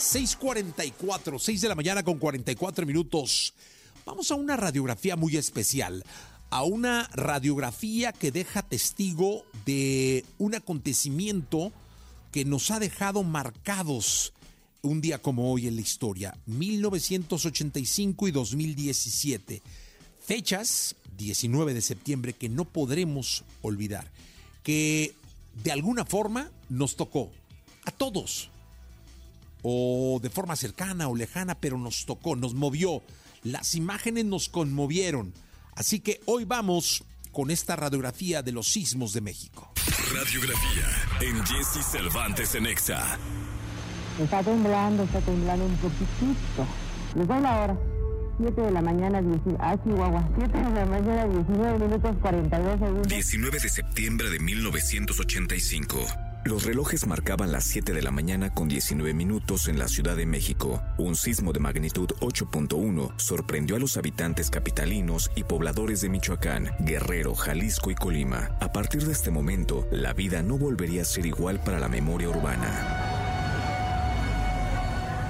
6:44, 6 de la mañana con 44 minutos. Vamos a una radiografía muy especial, a una radiografía que deja testigo de un acontecimiento que nos ha dejado marcados un día como hoy en la historia, 1985 y 2017. Fechas, 19 de septiembre, que no podremos olvidar, que de alguna forma nos tocó a todos, o de forma cercana o lejana, pero nos tocó, nos movió. Las imágenes nos conmovieron. Así que hoy vamos con esta radiografía de los sismos de México. Radiografía en Jesse Cervantes en Exa. Está temblando, está temblando un poquitito. Les doy la hora. 7 de la mañana, 10, ah, Chihuahua. 7 de la mañana, 19 minutos 42 segundos. 19 de septiembre de 1985. Los relojes marcaban las 7 de la mañana con 19 minutos en la Ciudad de México. Un sismo de magnitud 8.1 sorprendió a los habitantes capitalinos y pobladores de Michoacán, Guerrero, Jalisco y Colima. A partir de este momento, la vida no volvería a ser igual para la memoria urbana.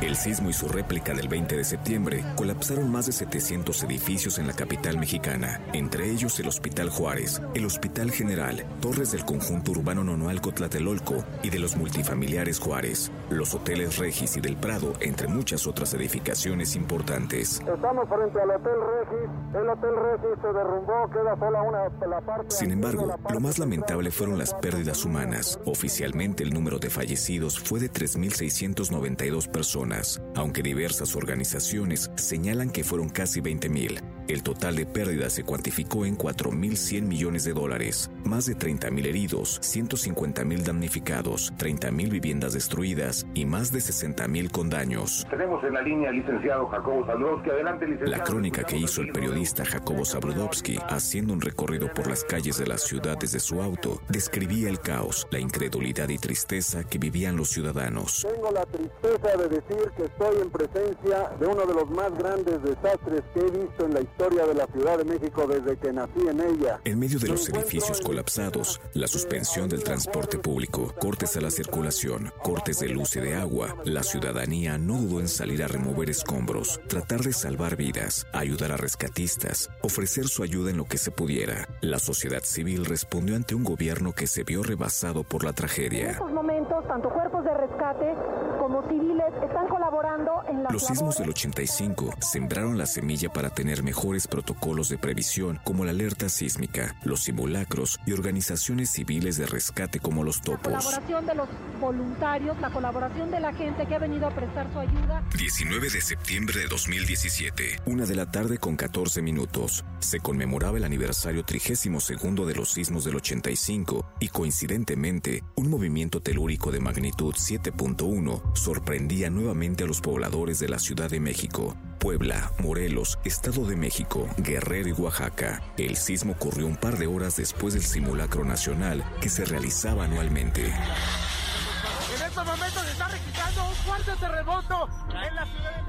El sismo y su réplica del 20 de septiembre colapsaron más de 700 edificios en la capital mexicana, entre ellos el Hospital Juárez, el Hospital General, torres del conjunto urbano Nonualco Tlatelolco y de los multifamiliares Juárez, los hoteles Regis y del Prado, entre muchas otras edificaciones importantes. Estamos frente al Hotel Regis. El Hotel Regis se derrumbó, queda sola una la parte. Sin embargo, lo más lamentable fueron las pérdidas humanas. Oficialmente el número de fallecidos fue de 3.692 personas aunque diversas organizaciones señalan que fueron casi 20.000. El total de pérdidas se cuantificó en 4.100 millones de dólares, más de 30.000 heridos, 150.000 damnificados, 30.000 viviendas destruidas y más de 60.000 con daños. Tenemos en la línea al licenciado Jacobo Zabludowski. Adelante, licenciado. La crónica que hizo el periodista Jacobo Zabludowski, haciendo un recorrido por las calles de la ciudad desde su auto, describía el caos, la incredulidad y tristeza que vivían los ciudadanos. Tengo la tristeza de decir que estoy en presencia de uno de los más grandes desastres que he visto en la historia de la Ciudad de México desde que nací en ella. En medio de los edificios colapsados, la suspensión del transporte público, cortes a la circulación, cortes de luz y de agua, la ciudadanía no dudó en salir a remover escombros, tratar de salvar vidas, ayudar a rescatistas, ofrecer su ayuda en lo que se pudiera. La sociedad civil respondió ante un gobierno que se vio rebasado por la tragedia. En estos momentos, tanto cuerpos de rescate como civiles están colaborando en la Los sismos del 85 sembraron la semilla para tener mejores protocolos de previsión como la alerta sísmica, los simulacros y organizaciones civiles de rescate como los La topos. colaboración de los voluntarios, la colaboración de la gente que ha venido a prestar su ayuda. 19 de septiembre de 2017, una de la tarde con 14 minutos, se conmemoraba el aniversario 32 segundo de los sismos del 85 y coincidentemente, un movimiento telúrico de magnitud 7.1 sorprendía nuevamente a los pobladores de la Ciudad de México. Puebla, Morelos, Estado de México, Guerrero y Oaxaca. El sismo ocurrió un par de horas después del simulacro nacional que se realizaba anualmente. En estos momentos se está registrando un fuerte terremoto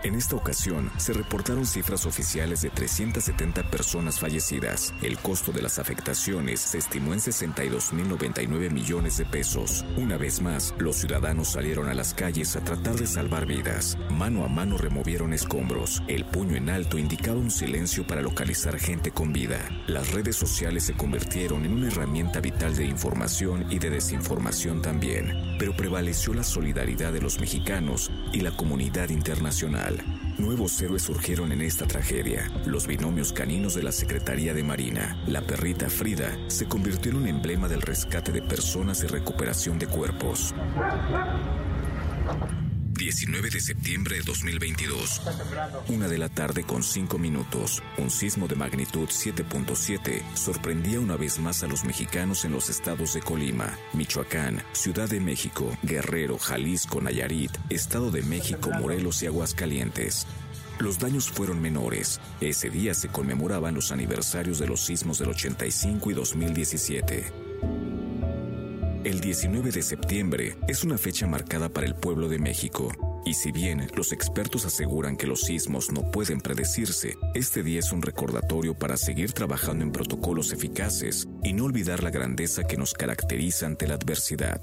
en esta ocasión se reportaron cifras oficiales de 370 personas fallecidas. El costo de las afectaciones se estimó en 62.099 millones de pesos. Una vez más, los ciudadanos salieron a las calles a tratar de salvar vidas. Mano a mano removieron escombros. El puño en alto indicaba un silencio para localizar gente con vida. Las redes sociales se convirtieron en una herramienta vital de información y de desinformación también. Pero prevaleció la solidaridad de los mexicanos y la comunidad internacional. Nuevos héroes surgieron en esta tragedia. Los binomios caninos de la Secretaría de Marina, la perrita Frida, se convirtió en un emblema del rescate de personas y recuperación de cuerpos. 19 de septiembre de 2022. Una de la tarde con 5 minutos. Un sismo de magnitud 7.7 sorprendía una vez más a los mexicanos en los estados de Colima, Michoacán, Ciudad de México, Guerrero, Jalisco, Nayarit, Estado de México, Morelos y Aguascalientes. Los daños fueron menores. Ese día se conmemoraban los aniversarios de los sismos del 85 y 2017. El 19 de septiembre es una fecha marcada para el pueblo de México. Y si bien los expertos aseguran que los sismos no pueden predecirse, este día es un recordatorio para seguir trabajando en protocolos eficaces y no olvidar la grandeza que nos caracteriza ante la adversidad.